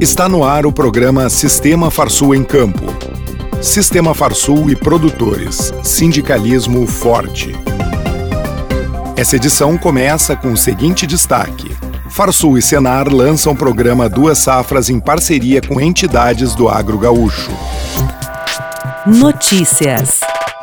Está no ar o programa Sistema Farsul em Campo. Sistema Farsul e produtores. Sindicalismo forte. Essa edição começa com o seguinte destaque. Farsul e Senar lançam o programa Duas Safras em parceria com entidades do agro gaúcho. Notícias.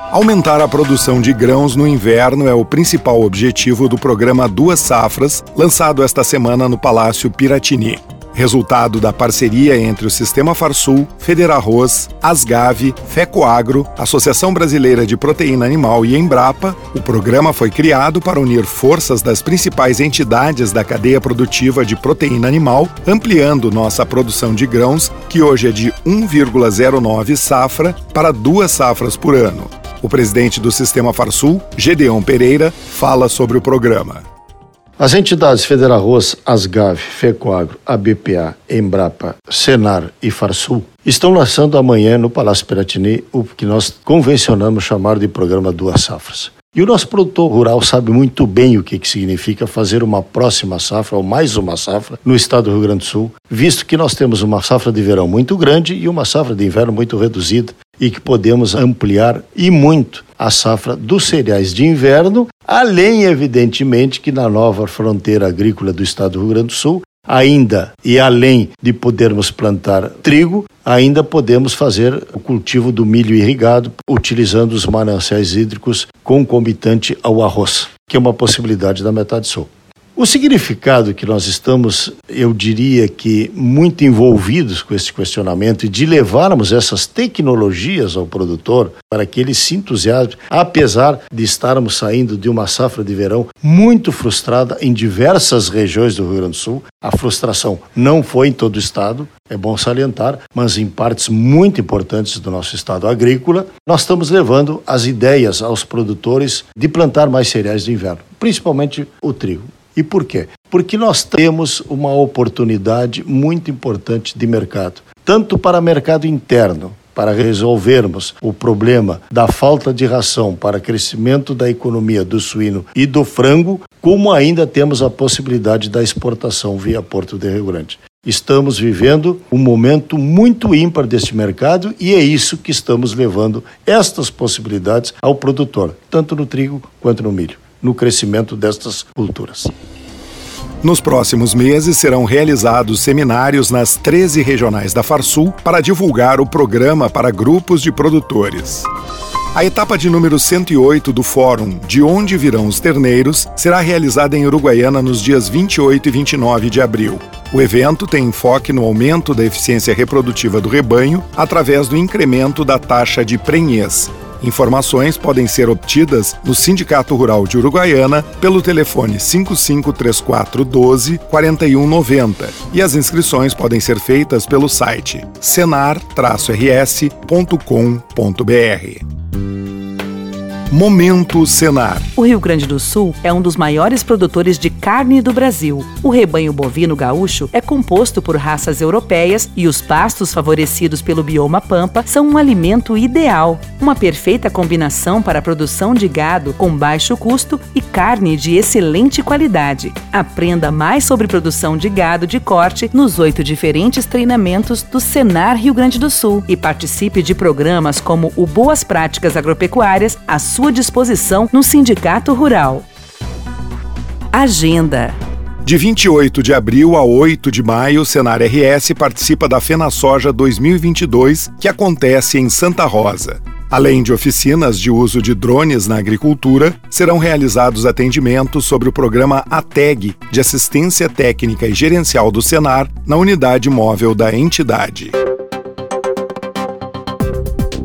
Aumentar a produção de grãos no inverno é o principal objetivo do programa Duas Safras, lançado esta semana no Palácio Piratini. Resultado da parceria entre o Sistema Farsul, Federarroz, Asgave, Fecoagro, Associação Brasileira de Proteína Animal e Embrapa, o programa foi criado para unir forças das principais entidades da cadeia produtiva de proteína animal, ampliando nossa produção de grãos, que hoje é de 1,09 safra, para duas safras por ano. O presidente do Sistema Farsul, Gedeon Pereira, fala sobre o programa. As entidades Federarroz, Asgave, Fecoagro, ABPA, Embrapa, Senar e Farsul estão lançando amanhã no Palácio Piratini o que nós convencionamos chamar de programa Duas Safras. E o nosso produtor rural sabe muito bem o que, que significa fazer uma próxima safra, ou mais uma safra, no estado do Rio Grande do Sul, visto que nós temos uma safra de verão muito grande e uma safra de inverno muito reduzida, e que podemos ampliar e muito a safra dos cereais de inverno, além, evidentemente, que na nova fronteira agrícola do estado do Rio Grande do Sul, ainda e além de podermos plantar trigo, ainda podemos fazer o cultivo do milho irrigado, utilizando os mananciais hídricos concomitante ao arroz, que é uma possibilidade da metade sul. O significado que nós estamos, eu diria que muito envolvidos com esse questionamento e de levarmos essas tecnologias ao produtor para que ele se entusiasme, apesar de estarmos saindo de uma safra de verão muito frustrada em diversas regiões do Rio Grande do Sul. A frustração não foi em todo o estado, é bom salientar, mas em partes muito importantes do nosso estado agrícola, nós estamos levando as ideias aos produtores de plantar mais cereais de inverno, principalmente o trigo. E por quê? Porque nós temos uma oportunidade muito importante de mercado, tanto para mercado interno, para resolvermos o problema da falta de ração para crescimento da economia do suíno e do frango, como ainda temos a possibilidade da exportação via Porto de Rio Grande. Estamos vivendo um momento muito ímpar deste mercado e é isso que estamos levando estas possibilidades ao produtor, tanto no trigo quanto no milho no crescimento destas culturas. Nos próximos meses serão realizados seminários nas 13 regionais da Farsul para divulgar o programa para grupos de produtores. A etapa de número 108 do Fórum De Onde Virão os Terneiros será realizada em Uruguaiana nos dias 28 e 29 de abril. O evento tem enfoque no aumento da eficiência reprodutiva do rebanho através do incremento da taxa de prenhez, Informações podem ser obtidas no Sindicato Rural de Uruguaiana pelo telefone 553412 4190 e as inscrições podem ser feitas pelo site senar-rs.com.br. Momento Senar. O Rio Grande do Sul é um dos maiores produtores de carne do Brasil. O rebanho bovino gaúcho é composto por raças europeias e os pastos favorecidos pelo bioma pampa são um alimento ideal, uma perfeita combinação para a produção de gado com baixo custo e carne de excelente qualidade. Aprenda mais sobre produção de gado de corte nos oito diferentes treinamentos do Senar Rio Grande do Sul e participe de programas como o Boas Práticas Agropecuárias, a sua disposição no Sindicato Rural. Agenda. De 28 de abril a 8 de maio, o Senar RS participa da Fena Soja 2022, que acontece em Santa Rosa. Além de oficinas de uso de drones na agricultura, serão realizados atendimentos sobre o programa ATEG, de assistência técnica e gerencial do Senar, na unidade móvel da entidade.